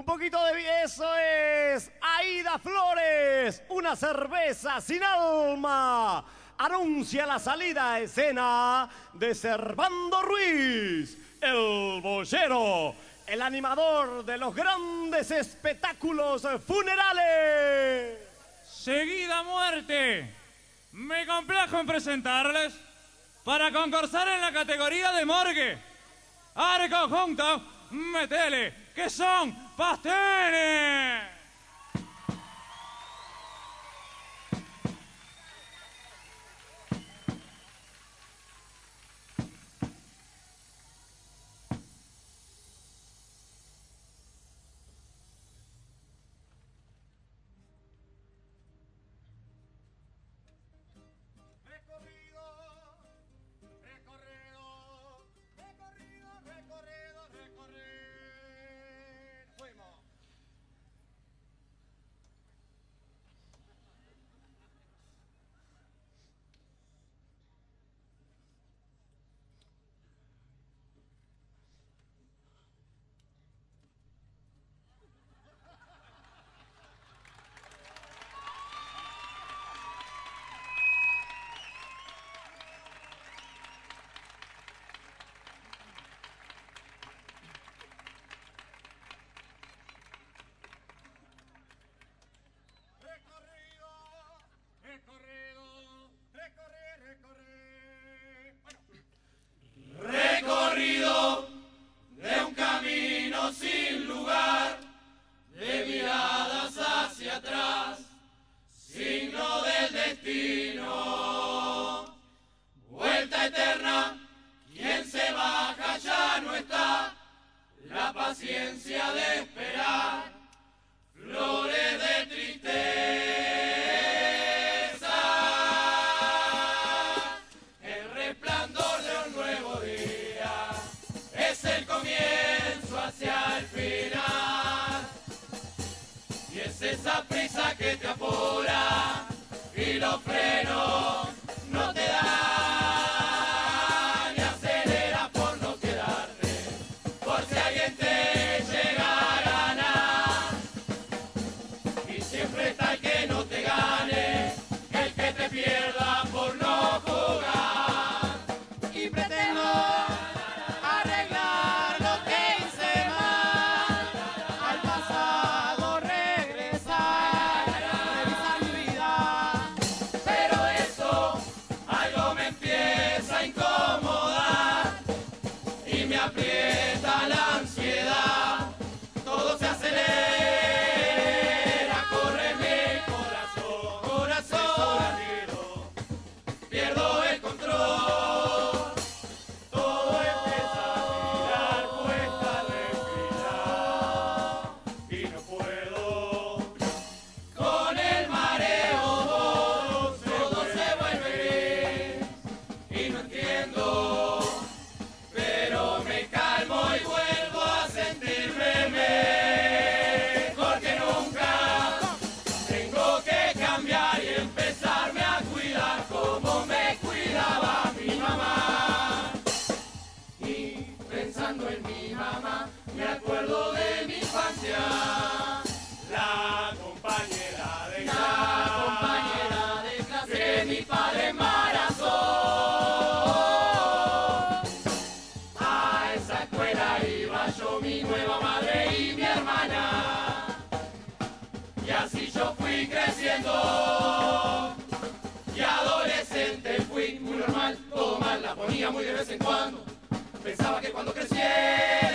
Un poquito de eso es Aida Flores, una cerveza sin alma. Anuncia la salida a escena de Servando Ruiz, el boyero, el animador de los grandes espectáculos funerales. Seguida muerte. Me complejo en presentarles para concursar en la categoría de morgue. Arco junto, metele, que son Patene! Vuelta eterna, quien se baja ya no está, la paciencia de esperar. mi mamá, me acuerdo de mi infancia. La compañera de la clase, compañera de clase mi padre embarazó. A esa escuela iba yo, mi nueva madre y mi hermana. Y así yo fui creciendo. Y adolescente fui muy normal, todo mal, la ponía muy de vez que cuando creciera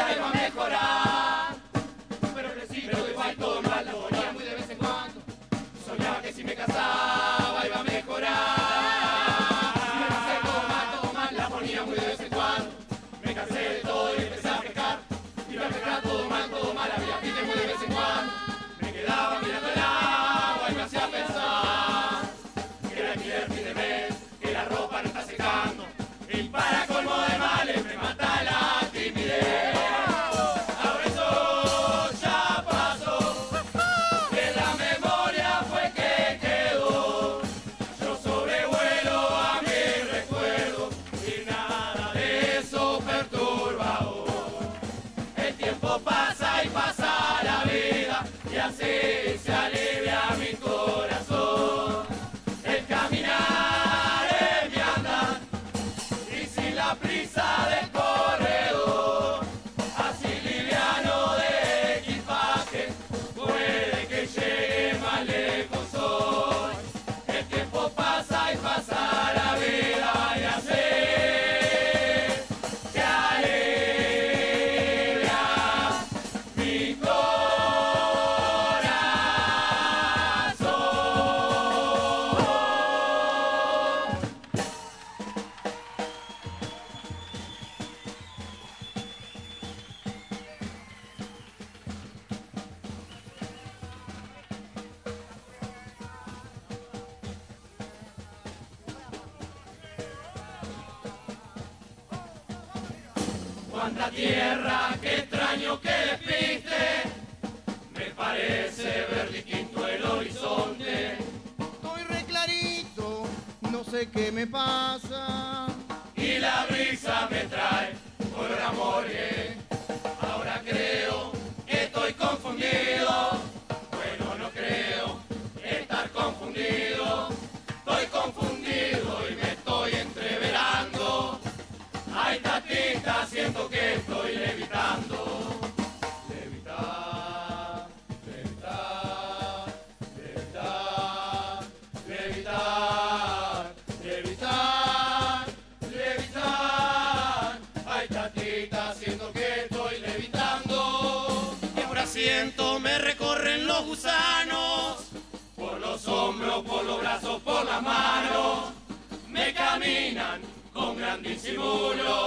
Tierra, qué extraño que despiste. Me parece ver distinto el horizonte. Estoy re clarito, no sé qué me pasa. y la brisa me trae con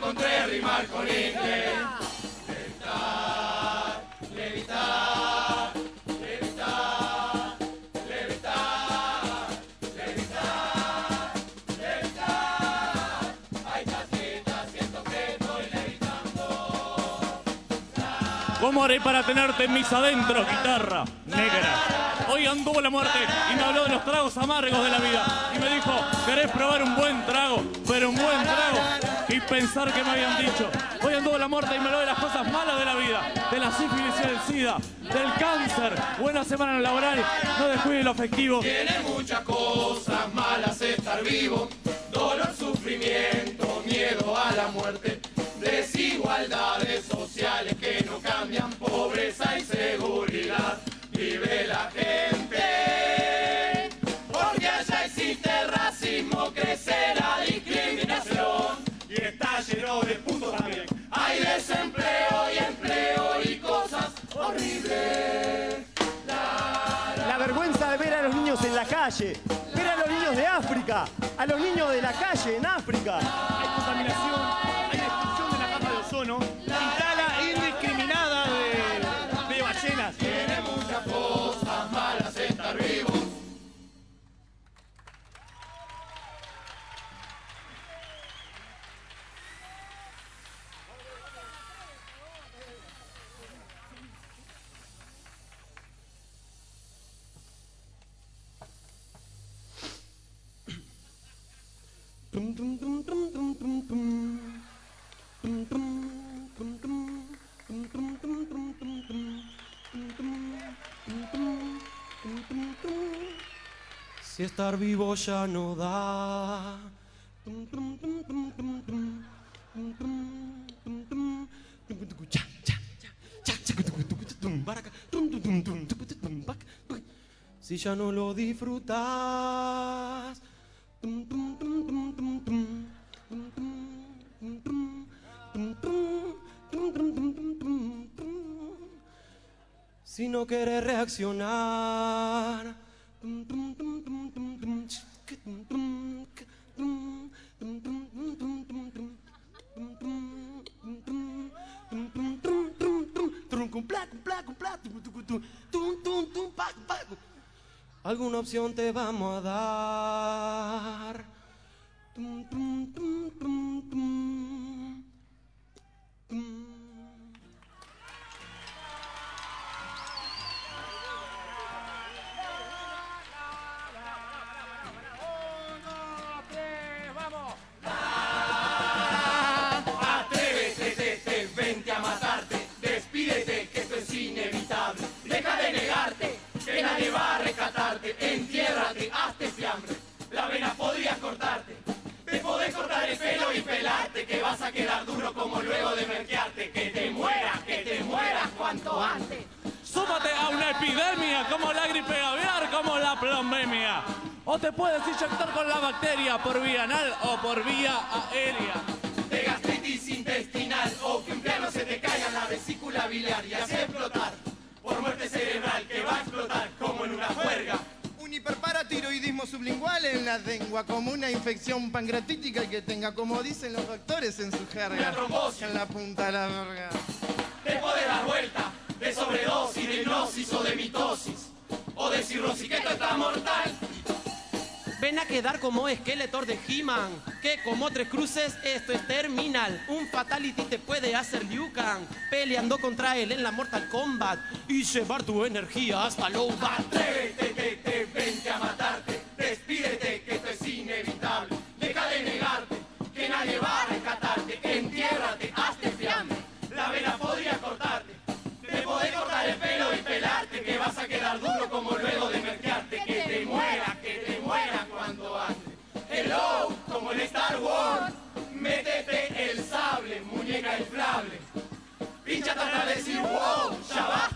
encontré rimar con inglés. Levitar, levitar, levitar, levitar, levitar, levitar. Ay, tatita, siento que estoy levitando. ¿Cómo haré para tenerte en mis adentros, guitarra negra? Hoy anduvo la muerte y me habló de los tragos amargos de la vida. Y me dijo, ¿querés probar un buen trago? Pero un buen trago. Y pensar que me habían dicho. Hoy anduvo la muerte y me habló de las cosas malas de la vida. De la sífilis y del SIDA. Del cáncer. Buena semana laboral. No descuide lo afectivo. Tiene muchas cosas malas estar vivo, dolor, sufrimiento, miedo a la muerte, desigualdades sociales que no cambian, pobreza y seguridad, vive la gente. Desempleo y empleo y cosas horribles. La vergüenza de ver a los niños en la calle, ver a los niños de África, a los niños de la calle en África. Hay contaminación, Si estar vivo ya no da. Si ya no lo disfrutas. Sublingual en la lengua, como una infección pancreatítica que tenga, como dicen los doctores en su jerga, trombosis. en la punta de la verga. Te puede dar vuelta de sobredosis, de hipnosis o de mitosis. O de cirrosis, que esto está mortal. Ven a quedar como Skeletor de He-Man, que como tres cruces esto es terminal. Un fatality te puede hacer Liu Kang, peleando contra él en la Mortal Kombat y llevar tu energía hasta low bat. Atrévete, te, te, vente a matarte. Despídete, que esto es inevitable. Deja de negarte, que nadie va a rescatarte. Entiérrate, hazte fiambre. La vena podría cortarte. Te podés cortar el pelo y pelarte, que vas a quedar duro como luego de merquearte. Que te mueras, que te mueras cuando andes. Hello, como en Star Wars. Métete el sable, muñeca inflable. Pincha trata de decir, wow, ya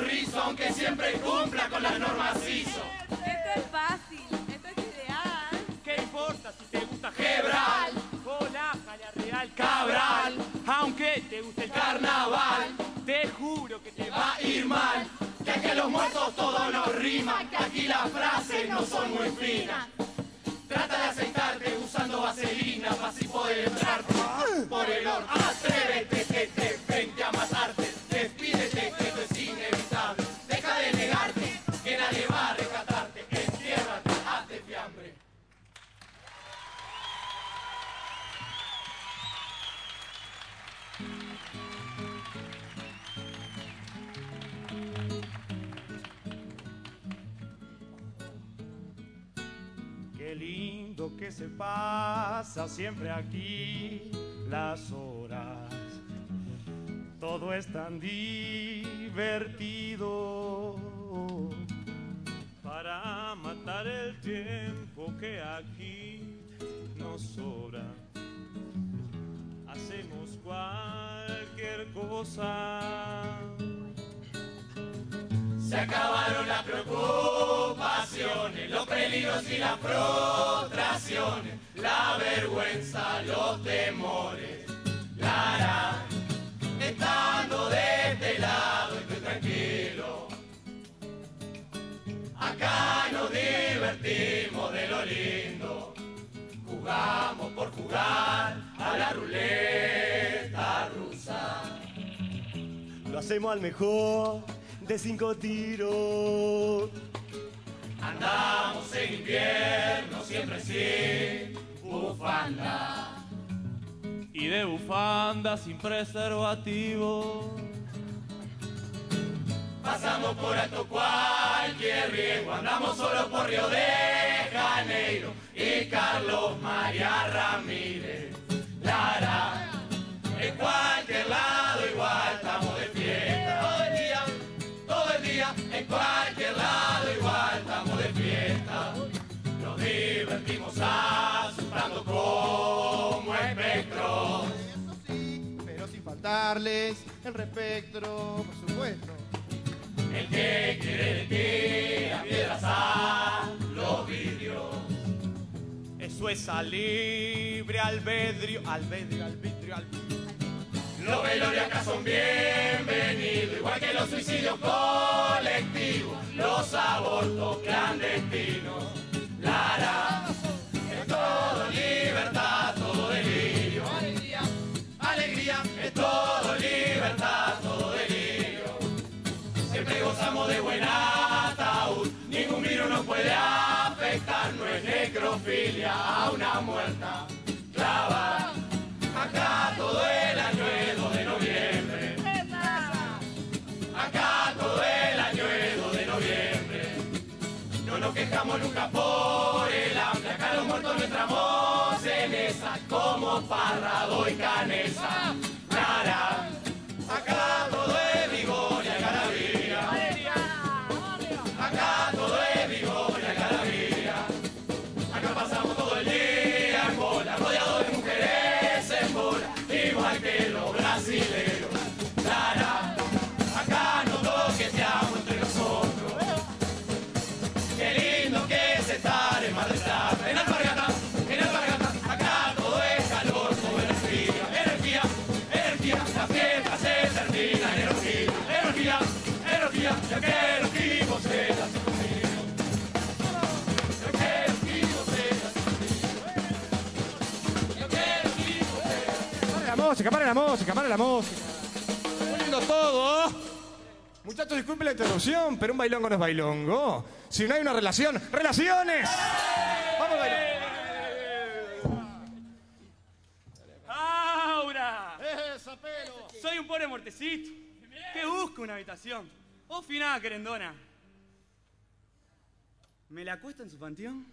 rizo, aunque siempre cumpla con las normas ISO. Esto es fácil, esto es ideal. ¿Qué importa si te gusta Quebral, Hola, Jala Real Cabral, Aunque te guste el carnaval, te juro que te va a ir mal. Que aquí a los muertos todo nos rima, que aquí las frases no son muy finas. Trata de aceitarte usando vaselina para así poder entrarte que se pasa siempre aquí las horas. Todo es tan divertido para matar el tiempo que aquí nos sobra. Hacemos cualquier cosa. Se acabaron las preocupaciones, los peligros y las frustraciones, la vergüenza, los temores. Lara, estando de este lado estoy tranquilo. Acá nos divertimos de lo lindo. Jugamos por jugar a la ruleta rusa. Lo hacemos al mejor de cinco tiros. Andamos en invierno siempre sin bufanda. Y de bufanda sin preservativo. Pasamos por alto cualquier riesgo. Andamos solo por Río de Janeiro y Carlos María Ramírez. Lara, en cualquier lado igual estamos cualquier lado igual estamos de fiesta. Nos divertimos asustando como espectros. Eso sí, pero sin faltarles el respecto, por supuesto. El que quiere le tira piedras a los vidrios. Eso es a libre albedrio, albedrio, albedrio, albedrio. Los velorios acá son bienvenidos, igual que los suicidios colectivos, los abortos clandestinos. Lara, es todo libertad, todo delirio. Alegría, alegría, es todo libertad, todo delirio. Siempre gozamos de buen ataúd, ningún virus nos puede afectar, no es necrofilia a una muerta. Nunca por el hambre. Acá los muertos no entramos en esa como Parrado y Canesa. Música, paren la música, paren la música. Poniendo todo. Muchachos, disculpen la interrupción, pero un bailongo no es bailongo. Si no hay una relación, ¡relaciones! Vamos a bailar. ¡Aura! Soy un pobre mortecito. ¿Qué busco una habitación? Oh, finada querendona. ¿Me la acuesto en su panteón?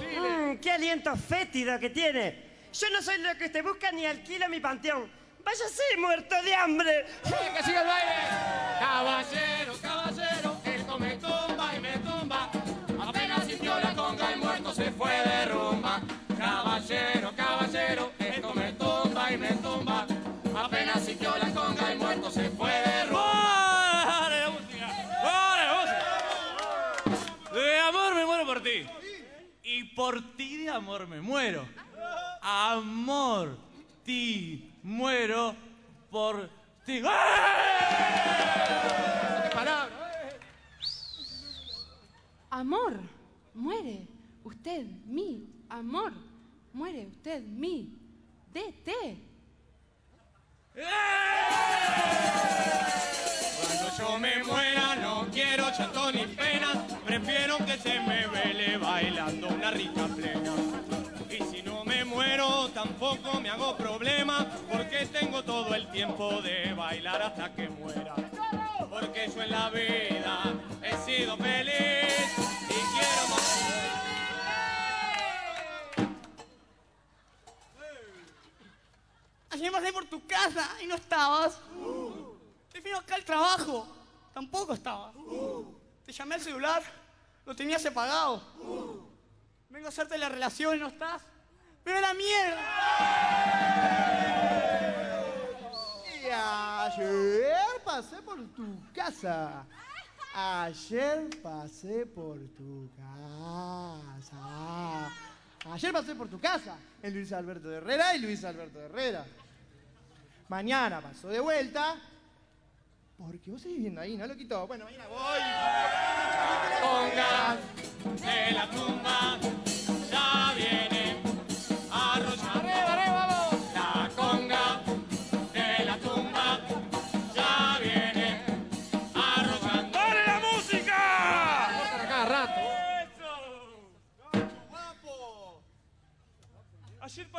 Mm, ¡Qué aliento fétido que tiene! Yo no soy lo que usted busca ni alquilo mi panteón. ¡Váyase muerto de hambre! ¡Que siga el baile! Caballero, caballero, esto me tumba y me tumba. Apenas sintió la conga, el muerto se fue de rumba. Caballero, caballero, esto me tumba y me tumba. Apenas sintió la conga, el muerto se fue de rumba. ¡Pare la música! ¡Pare la música! De amor me muero por ti. Y por ti de amor me muero. Amor, ti, muero por ti. Amor, muere usted, mi amor, muere usted, mi DT. Cuando yo me muera no quiero llanto ni pena, prefiero que se me vele bailando una rica plena. Tampoco me hago problema, porque tengo todo el tiempo de bailar hasta que muera. Porque yo en la vida he sido feliz y quiero más. Ayer pasé por tu casa y no estabas. Te fui acá al trabajo. Tampoco estabas. Te llamé al celular. Lo tenías apagado. Vengo a hacerte la relación y no estás. ¡Vive la mierda! Y ayer pasé por tu casa. Ayer pasé por tu casa. Ayer pasé por tu casa. En Luis Alberto de Herrera y Luis Alberto de Herrera. Mañana paso de vuelta. Porque vos seguís viendo ahí, ¿no lo quitó? Bueno, mañana voy. Conga de la tumba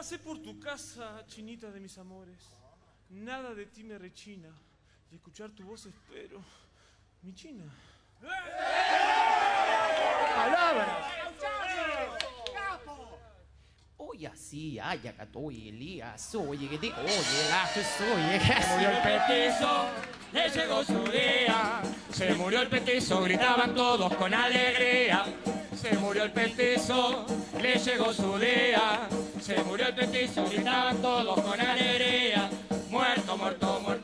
pasé por tu casa, chinita de mis amores. Nada de ti me rechina. Y escuchar tu voz espero. Mi china. Oye, así, ay, acá estoy, Elías. Oye, que te oye, la que soy, Se murió el petizo, le llegó su día. Se murió el petizo, gritaban todos con alegría. Se murió el petizo, le llegó su día. Se murió el petizo, gritaban todos con alegría. Muerto, muerto, muerto, muerto,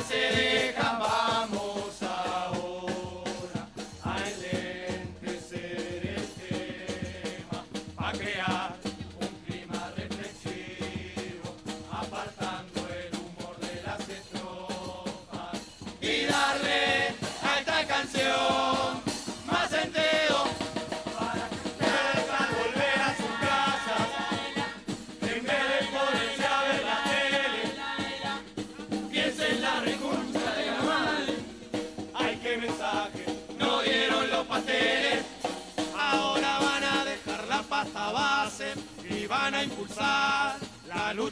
y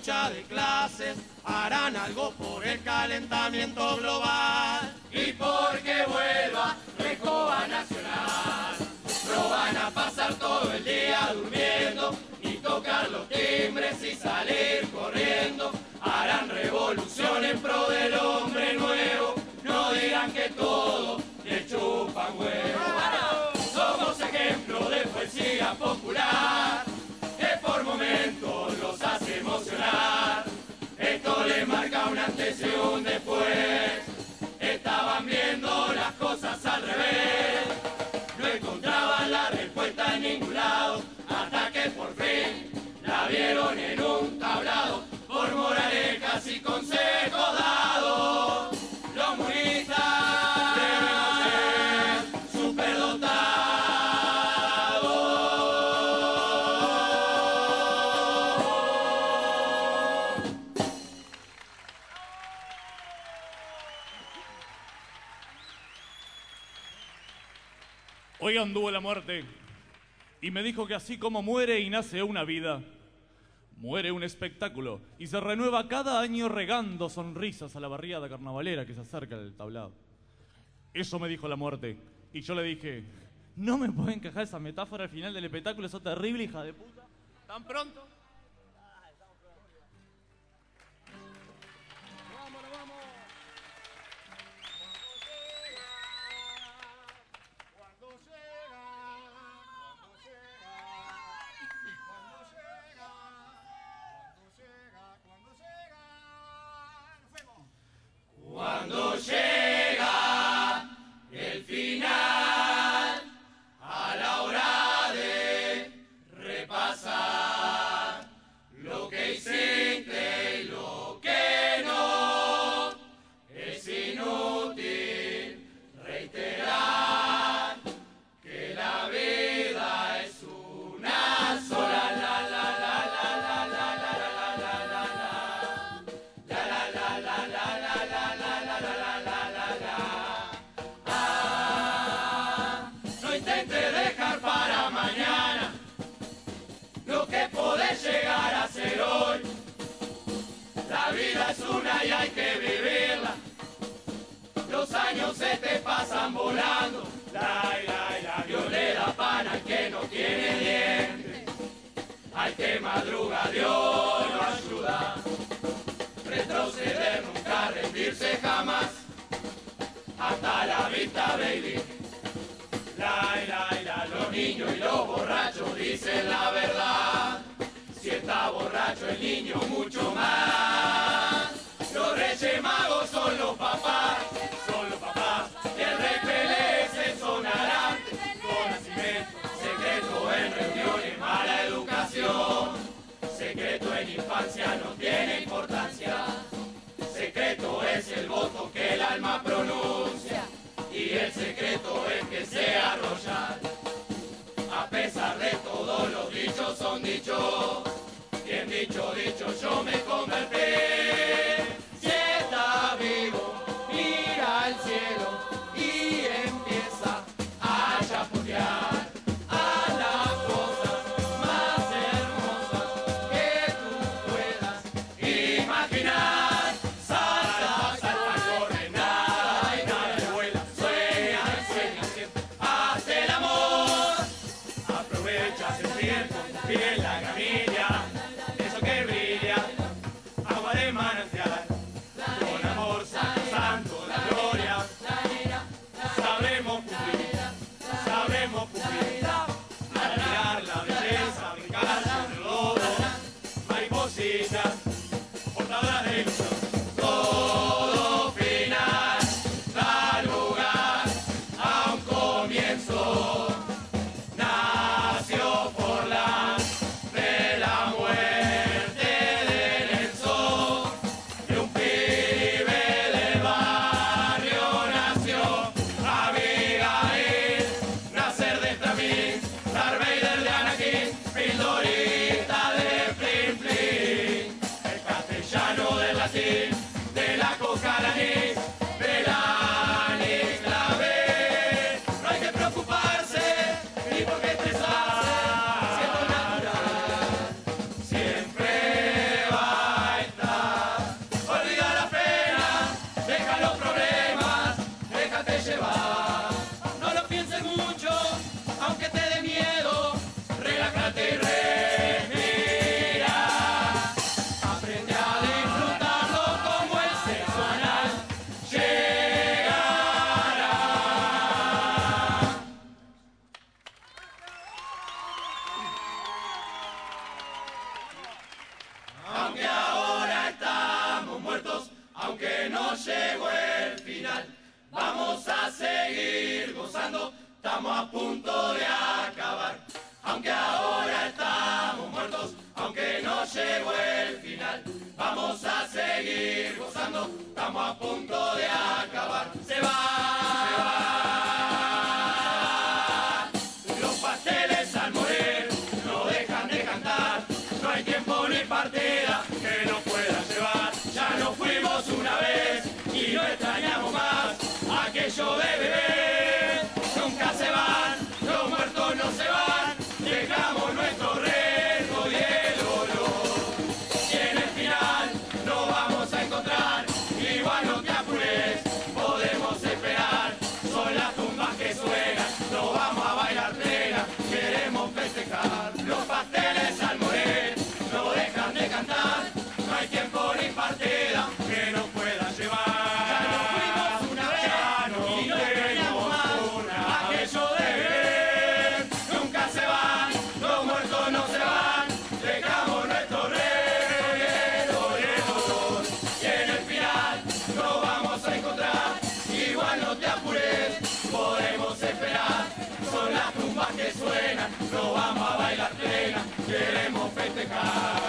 lucha de clases harán algo por el calentamiento global y porque vuelva Recoba Nacional. No van a pasar todo el día durmiendo ni tocar los timbres y salir. vieron en un tablado por moralejas y consejos dados. Los munistas deben ser superdotados. Hoy anduvo la muerte y me dijo que así como muere y nace una vida, Muere un espectáculo y se renueva cada año regando sonrisas a la barriada carnavalera que se acerca al tablado. Eso me dijo la muerte. Y yo le dije, no me puede encajar esa metáfora al final del espectáculo, sos terrible hija de puta. ¿Tan pronto? ya no tiene importancia. Secreto es el voto que el alma pronuncia y el secreto es que sea royal. A pesar de todo, los dichos son dichos. Bien dicho, dicho, yo me convertí. Yeah. Estamos a punto de acabar. Se va, America.